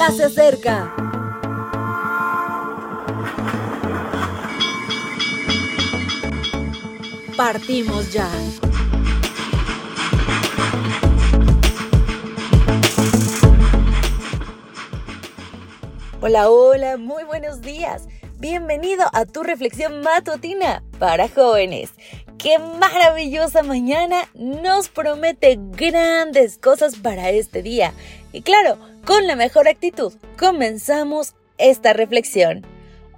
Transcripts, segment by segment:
ya se acerca. Partimos ya. Hola, hola, muy buenos días. Bienvenido a tu reflexión matutina para jóvenes. Qué maravillosa mañana nos promete grandes cosas para este día. Y claro, con la mejor actitud, comenzamos esta reflexión.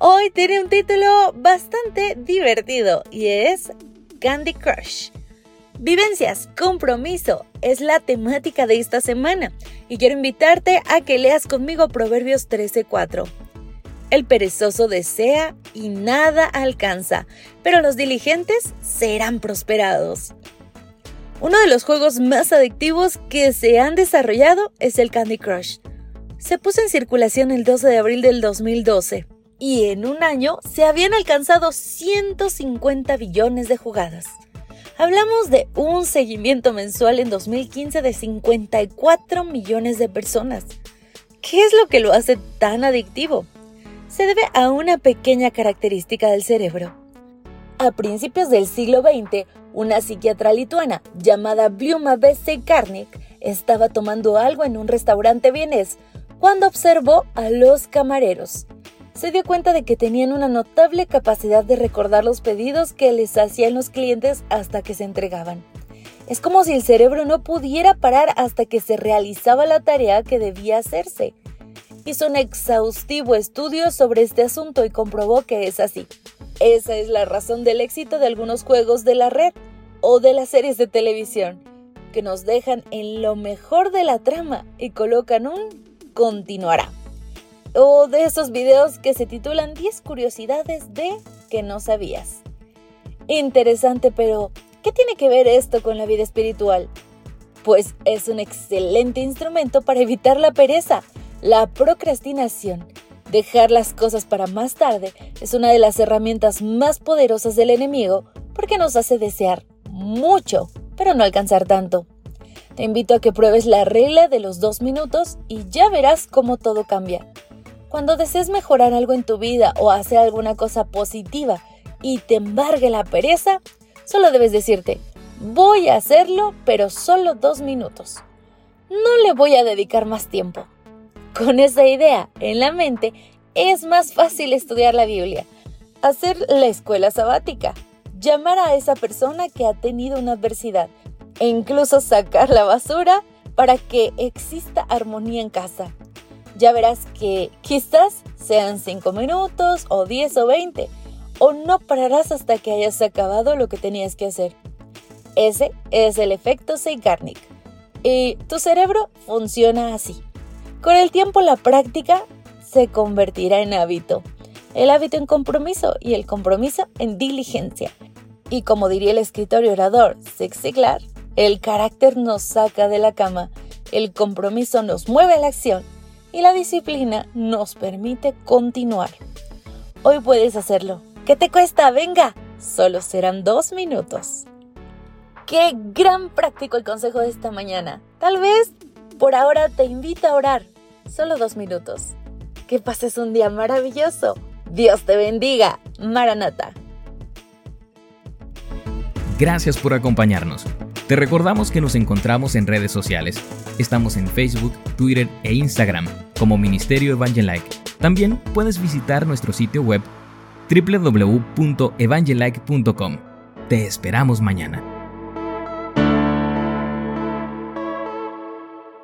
Hoy tiene un título bastante divertido y es Candy Crush. Vivencias, compromiso es la temática de esta semana y quiero invitarte a que leas conmigo Proverbios 13:4. El perezoso desea y nada alcanza, pero los diligentes serán prosperados. Uno de los juegos más adictivos que se han desarrollado es el Candy Crush. Se puso en circulación el 12 de abril del 2012 y en un año se habían alcanzado 150 billones de jugadas. Hablamos de un seguimiento mensual en 2015 de 54 millones de personas. ¿Qué es lo que lo hace tan adictivo? Se debe a una pequeña característica del cerebro. A principios del siglo XX, una psiquiatra lituana llamada Bluma B.C. Karnik estaba tomando algo en un restaurante vienés cuando observó a los camareros. Se dio cuenta de que tenían una notable capacidad de recordar los pedidos que les hacían los clientes hasta que se entregaban. Es como si el cerebro no pudiera parar hasta que se realizaba la tarea que debía hacerse hizo un exhaustivo estudio sobre este asunto y comprobó que es así. Esa es la razón del éxito de algunos juegos de la red o de las series de televisión, que nos dejan en lo mejor de la trama y colocan un continuará. O de esos videos que se titulan 10 curiosidades de que no sabías. Interesante, pero ¿qué tiene que ver esto con la vida espiritual? Pues es un excelente instrumento para evitar la pereza la procrastinación, dejar las cosas para más tarde, es una de las herramientas más poderosas del enemigo porque nos hace desear mucho, pero no alcanzar tanto. Te invito a que pruebes la regla de los dos minutos y ya verás cómo todo cambia. Cuando desees mejorar algo en tu vida o hacer alguna cosa positiva y te embargue la pereza, solo debes decirte, voy a hacerlo, pero solo dos minutos. No le voy a dedicar más tiempo. Con esa idea en la mente, es más fácil estudiar la Biblia, hacer la escuela sabática, llamar a esa persona que ha tenido una adversidad e incluso sacar la basura para que exista armonía en casa. Ya verás que quizás sean 5 minutos o 10 o 20, o no pararás hasta que hayas acabado lo que tenías que hacer. Ese es el efecto Seigarnik. Y tu cerebro funciona así. Con el tiempo la práctica se convertirá en hábito, el hábito en compromiso y el compromiso en diligencia. Y como diría el escritor y orador Zig Ziglar, el carácter nos saca de la cama, el compromiso nos mueve a la acción y la disciplina nos permite continuar. Hoy puedes hacerlo. ¿Qué te cuesta? Venga, solo serán dos minutos. Qué gran práctico el consejo de esta mañana. Tal vez por ahora te invito a orar solo dos minutos. Que pases un día maravilloso. Dios te bendiga. Maranata. Gracias por acompañarnos. Te recordamos que nos encontramos en redes sociales. Estamos en Facebook, Twitter e Instagram como Ministerio Evangelike. También puedes visitar nuestro sitio web www.evangelike.com. Te esperamos mañana.